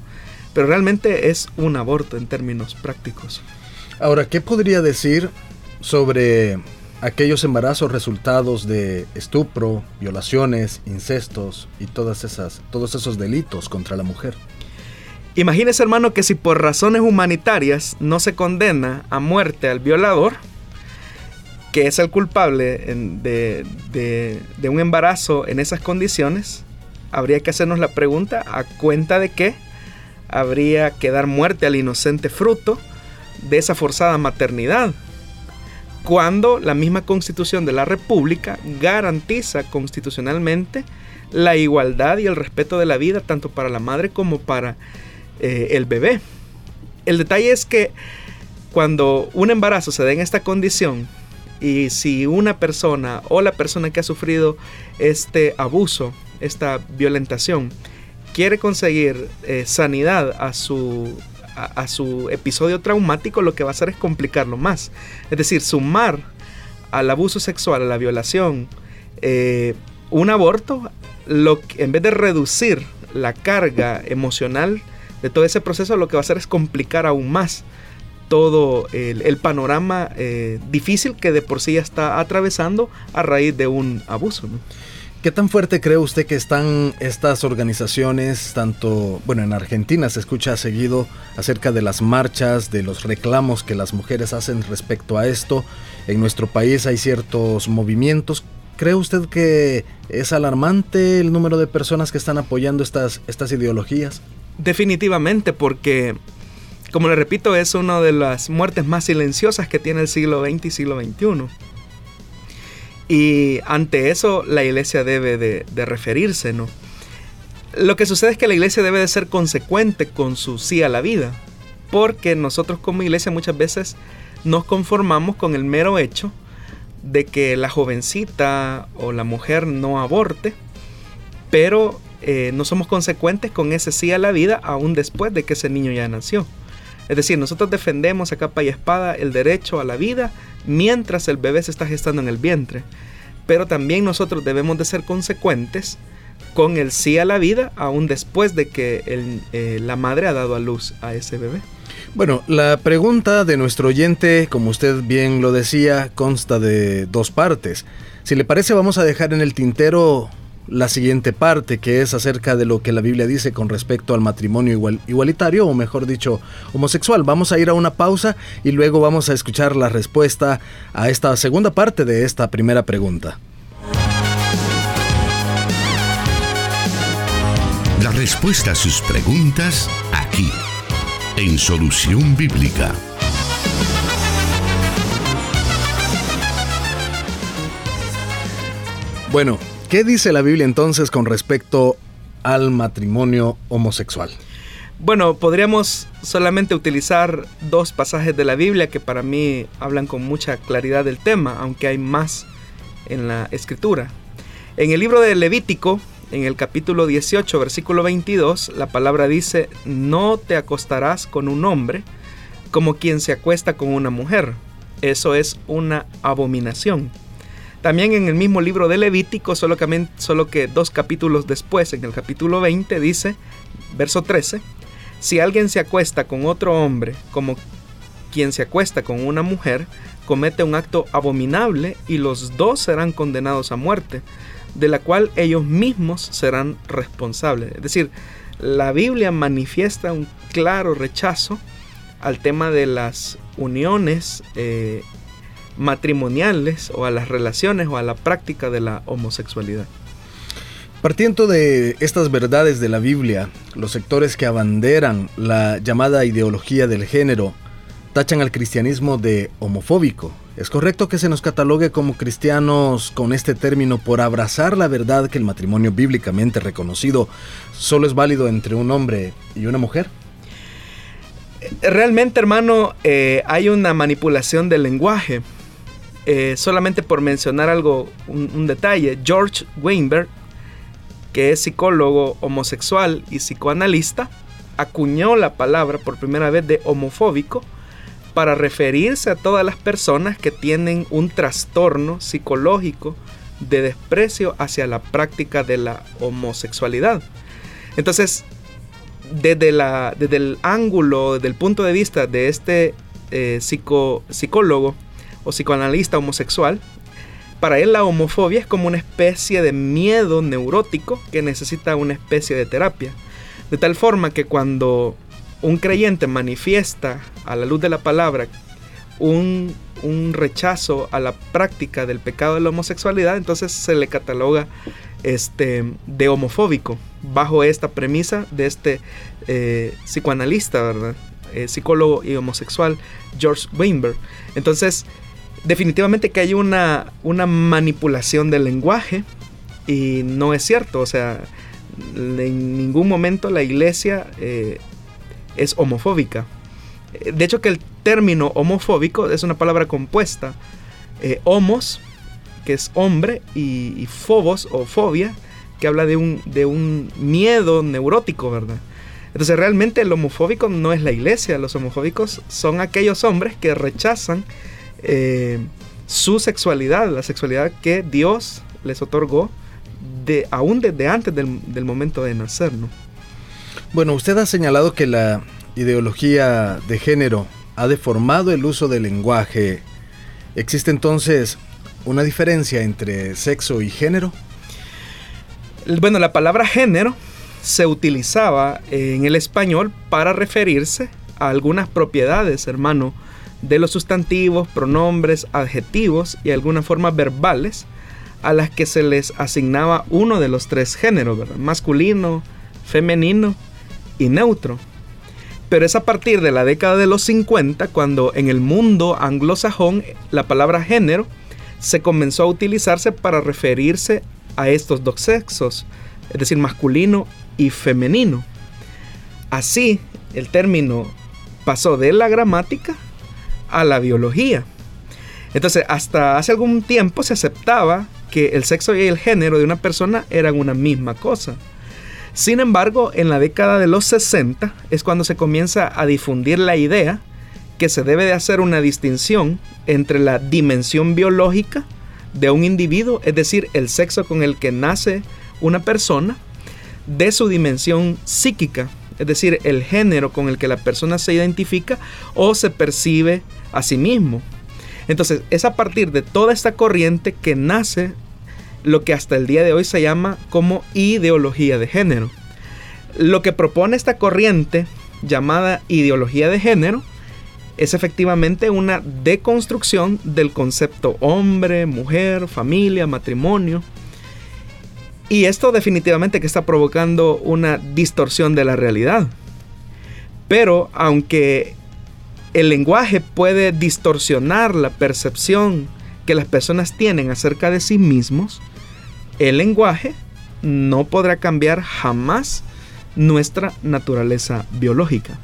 pero realmente es un aborto en términos prácticos. Ahora, ¿qué podría decir sobre aquellos embarazos resultados de estupro, violaciones, incestos y todas esas, todos esos delitos contra la mujer. Imagínese hermano que si por razones humanitarias no se condena a muerte al violador, que es el culpable de, de un embarazo en esas condiciones, habría que hacernos la pregunta a cuenta de qué habría que dar muerte al inocente fruto de esa forzada maternidad cuando la misma constitución de la República garantiza constitucionalmente la igualdad y el respeto de la vida tanto para la madre como para eh, el bebé. El detalle es que cuando un embarazo se da en esta condición y si una persona o la persona que ha sufrido este abuso, esta violentación, quiere conseguir eh, sanidad a su a, su episodio traumático, lo que va a hacer es complicarlo más. Es decir, sumar al abuso sexual, a la violación, eh, un aborto, en vez de reducir la carga emocional de todo ese proceso, lo que va a hacer es complicar aún más todo el, panorama eh, difícil que de por sí ya está atravesando a raíz de un abuso. ¿Qué tan fuerte cree usted que están estas organizaciones, tanto, bueno, en Argentina se escucha seguido acerca de las marchas, de los reclamos que las mujeres hacen respecto a esto? En nuestro país hay ciertos movimientos. ¿Cree usted que es alarmante el número de personas que están apoyando estas, estas ideologías? Definitivamente, porque, como le repito, es una de las muertes más silenciosas que tiene el siglo XX y siglo XXI. Y ante eso la iglesia debe de, referirse, ¿no? Lo que sucede es que la iglesia debe de ser consecuente con su sí a la vida, porque nosotros como iglesia muchas veces nos conformamos con el mero hecho de que la jovencita o la mujer no aborte, pero eh, no somos consecuentes con ese sí a la vida aún después de que ese niño ya nació. Es decir, nosotros defendemos a capa y espada el derecho a la vida mientras el bebé se está gestando en el vientre. Pero también nosotros debemos de ser consecuentes con el sí a la vida aún después de que eh, la madre ha dado a luz a ese bebé. Bueno, la pregunta de nuestro oyente, como usted bien lo decía, consta de dos partes. Si le parece, vamos a dejar en el tintero la siguiente parte, que es acerca de lo que la Biblia dice con respecto al matrimonio igual, igualitario, o mejor dicho, homosexual. Vamos a ir a una pausa y luego vamos a escuchar la respuesta a esta segunda parte de esta primera pregunta. La respuesta a sus preguntas aquí, en Solución Bíblica. Bueno, ¿qué dice la Biblia entonces con respecto al matrimonio homosexual? Bueno, podríamos solamente utilizar dos pasajes de la Biblia que para mí hablan con mucha claridad del tema, aunque hay más en la escritura. En el libro de Levítico, en el capítulo 18, versículo 22, la palabra dice, no te acostarás con un hombre como quien se acuesta con una mujer. Eso es una abominación. También en el mismo libro de Levítico, solo que, dos capítulos después, en el capítulo 20, dice, verso 13, si alguien se acuesta con otro hombre como quien se acuesta con una mujer, comete un acto abominable y los dos serán condenados a muerte de la cual ellos mismos serán responsables. Es decir, la Biblia manifiesta un claro rechazo al tema de las uniones eh, matrimoniales o a las relaciones o a la práctica de la homosexualidad. Partiendo de estas verdades de la Biblia, los sectores que abanderan la llamada ideología del género tachan al cristianismo de homofóbico ¿Es correcto que se nos catalogue como cristianos con este término por abrazar la verdad que el matrimonio bíblicamente reconocido solo es válido entre un hombre y una mujer? Realmente, hermano, eh, hay una manipulación del lenguaje. Eh, solamente por mencionar algo, un, detalle, George Weinberg, que es psicólogo homosexual y psicoanalista, acuñó la palabra por primera vez de homofóbico para referirse a todas las personas que tienen un trastorno psicológico de desprecio hacia la práctica de la homosexualidad. Entonces, desde, la, desde el ángulo, desde el punto de vista de este eh, psicólogo o psicoanalista homosexual, para él la homofobia es como una especie de miedo neurótico que necesita una especie de terapia. De tal forma que cuando un creyente manifiesta a la luz de la palabra un, rechazo a la práctica del pecado de la homosexualidad, entonces se le cataloga este, de homofóbico, bajo esta premisa de este eh, psicoanalista, ¿verdad? Eh, psicólogo y homosexual George Weinberg. Entonces, definitivamente que hay una, una manipulación del lenguaje y no es cierto, o sea, en ningún momento la iglesia eh, es homofóbica. De hecho que el término homofóbico es una palabra compuesta. Eh, homos, que es hombre, y, phobos o fobia, que habla de un, de un miedo neurótico, ¿verdad? Entonces realmente el homofóbico no es la iglesia, los homofóbicos son aquellos hombres que rechazan eh, su sexualidad, la sexualidad que Dios les otorgó de, aún desde antes del, del momento de nacer, ¿no? Bueno, usted ha señalado que la ideología de género ha deformado el uso del lenguaje. ¿Existe entonces una diferencia entre sexo y género? Bueno, la palabra género se utilizaba en el español para referirse a algunas propiedades, hermano, de los sustantivos, pronombres, adjetivos y algunas formas verbales a las que se les asignaba uno de los tres géneros, masculino, femenino y neutro. Pero es a partir de la década de los 50 cuando en el mundo anglosajón la palabra género se comenzó a utilizarse para referirse a estos dos sexos, es decir, masculino y femenino. Así, el término pasó de la gramática a la biología. Entonces, hasta hace algún tiempo se aceptaba que el sexo y el género de una persona eran una misma cosa. Sin embargo, en la década de los 60 es cuando se comienza a difundir la idea que se debe de hacer una distinción entre la dimensión biológica de un individuo, es decir, el sexo con el que nace una persona, de su dimensión psíquica, es decir, el género con el que la persona se identifica o se percibe a sí mismo. Entonces, es a partir de toda esta corriente que nace lo que hasta el día de hoy se llama como ideología de género. Lo que propone esta corriente llamada ideología de género es efectivamente una deconstrucción del concepto hombre, mujer, familia, matrimonio. Y esto definitivamente que está provocando una distorsión de la realidad. Pero aunque el lenguaje puede distorsionar la percepción que las personas tienen acerca de sí mismos, el lenguaje no podrá cambiar jamás nuestra naturaleza biológica.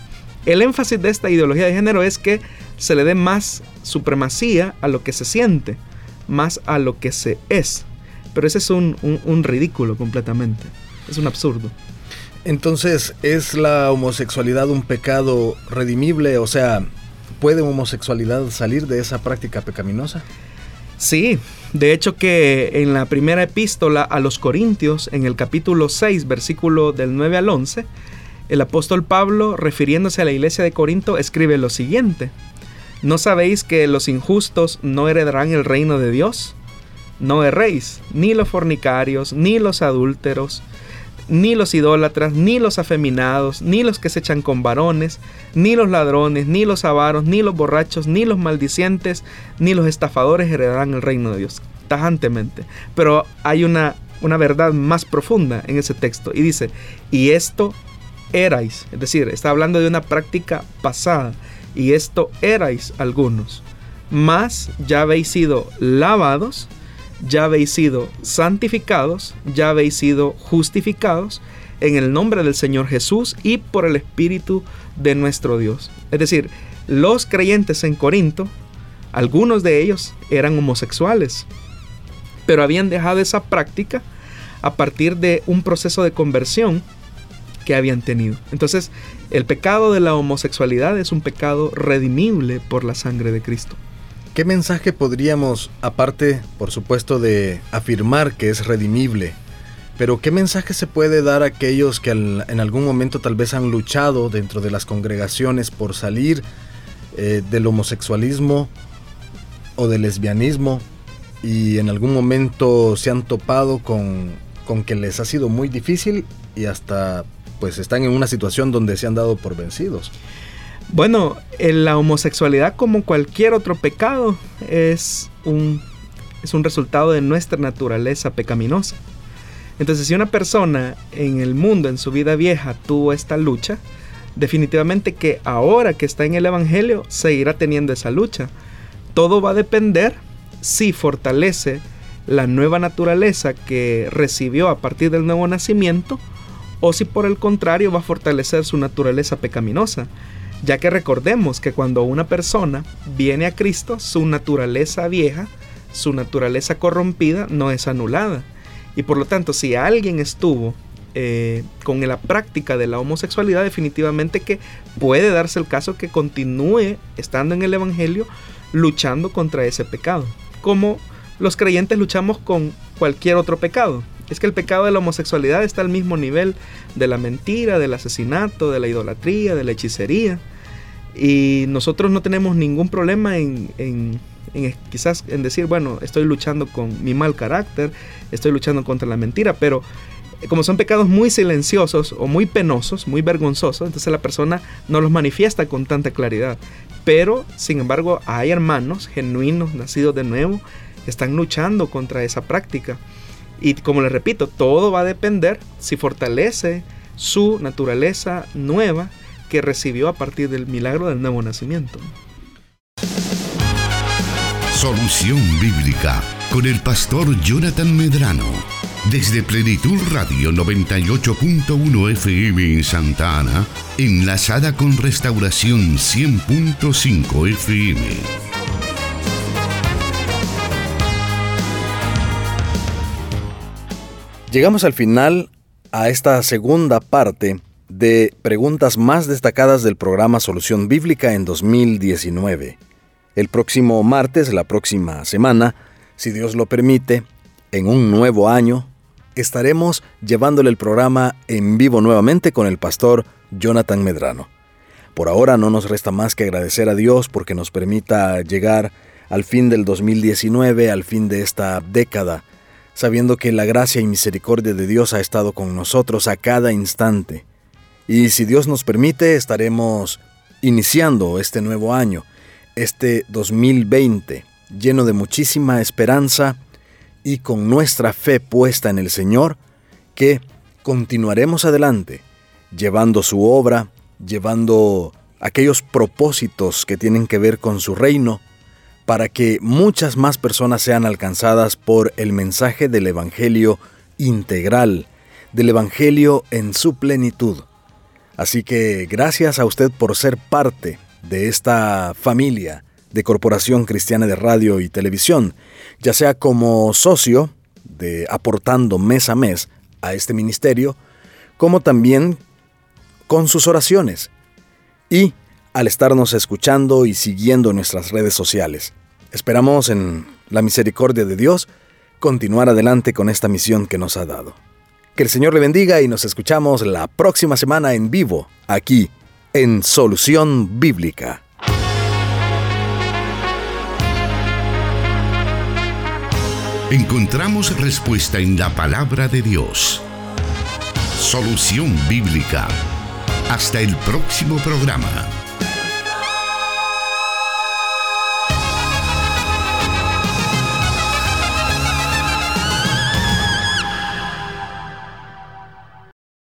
El énfasis de esta ideología de género es que se le dé más supremacía a lo que se siente, más a lo que se es. Pero ese es un, ridículo completamente. Es un absurdo. Entonces, ¿es la homosexualidad un pecado redimible? O sea, ¿puede homosexualidad salir de esa práctica pecaminosa? Sí, de hecho que en la primera epístola a los Corintios, en el capítulo 6, versículo del 9 al 11, el apóstol Pablo, refiriéndose a la iglesia de Corinto, escribe lo siguiente. ¿No sabéis que los injustos no heredarán el reino de Dios? No erréis, ni los fornicarios, ni los adúlteros, ni los idólatras, ni los afeminados, ni los que se echan con varones, ni los ladrones, ni los avaros, ni los borrachos, ni los maldicientes, ni los estafadores heredarán el reino de Dios. Tajantemente. Pero hay una, una verdad más profunda en ese texto. Y dice, y esto erais, es decir, está hablando de una práctica pasada, y esto erais algunos. Mas ya habéis sido lavados ya habéis sido santificados, ya habéis sido justificados en el nombre del Señor Jesús y por el Espíritu de nuestro Dios. Es decir, los creyentes en Corinto, algunos de ellos eran homosexuales, pero habían dejado esa práctica a partir de un proceso de conversión que habían tenido. Entonces, el pecado de la homosexualidad es un pecado redimible por la sangre de Cristo. ¿Qué mensaje podríamos, aparte, por supuesto, de afirmar que es redimible, pero qué mensaje se puede dar a aquellos que en algún momento tal vez han luchado dentro de las congregaciones por salir eh, del homosexualismo o del lesbianismo y en algún momento se han topado con, con que les ha sido muy difícil y hasta pues están en una situación donde se han dado por vencidos? Bueno, la homosexualidad como cualquier otro pecado es un, es un resultado de nuestra naturaleza pecaminosa. Entonces si una persona en el mundo, en su vida vieja, tuvo esta lucha, definitivamente que ahora que está en el Evangelio seguirá teniendo esa lucha. Todo va a depender si fortalece la nueva naturaleza que recibió a partir del nuevo nacimiento o si por el contrario va a fortalecer su naturaleza pecaminosa ya que recordemos que cuando una persona viene a Cristo, su naturaleza vieja, su naturaleza corrompida no es anulada. Y por lo tanto, si alguien estuvo eh, con la práctica de la homosexualidad, definitivamente que puede darse el caso que continúe estando en el Evangelio luchando contra ese pecado. Como los creyentes luchamos con cualquier otro pecado. Es que el pecado de la homosexualidad está al mismo nivel de la mentira, del asesinato, de la idolatría, de la hechicería. Y nosotros no tenemos ningún problema en, quizás en decir, bueno, estoy luchando con mi mal carácter, estoy luchando contra la mentira, pero como son pecados muy silenciosos o muy penosos, muy vergonzosos, entonces la persona no los manifiesta con tanta claridad. Pero, sin embargo, hay hermanos genuinos, nacidos de nuevo, que están luchando contra esa práctica. Y como les repito, todo va a depender si fortalece su naturaleza nueva que recibió a partir del milagro del nuevo nacimiento. Solución Bíblica con el pastor Jonathan Medrano. Desde Plenitud Radio 98.1 FM en Santa Ana, enlazada con Restauración 100.5 FM. Llegamos al final a esta segunda parte de preguntas más destacadas del programa Solución Bíblica en 2019. El próximo martes, la próxima semana, si Dios lo permite, en un nuevo año, estaremos llevándole el programa en vivo nuevamente con el pastor Jonathan Medrano. Por ahora no nos resta más que agradecer a Dios porque nos permita llegar al fin del 2019, al fin de esta década sabiendo que la gracia y misericordia de Dios ha estado con nosotros a cada instante. Y si Dios nos permite, estaremos iniciando este nuevo año, este 2020, lleno de muchísima esperanza y con nuestra fe puesta en el Señor, que continuaremos adelante, llevando su obra, llevando aquellos propósitos que tienen que ver con su reino, para que muchas más personas sean alcanzadas por el mensaje del Evangelio integral, del Evangelio en su plenitud. Así que gracias a usted por ser parte de esta familia de Corporación Cristiana de Radio y Televisión, ya sea como socio, de aportando mes a mes a este ministerio, como también con sus oraciones y al estarnos escuchando y siguiendo nuestras redes sociales. Esperamos en la misericordia de Dios continuar adelante con esta misión que nos ha dado. Que el Señor le bendiga y nos escuchamos la próxima semana en vivo, aquí, en Solución Bíblica. Encontramos respuesta en la palabra de Dios. Solución Bíblica. Hasta el próximo programa.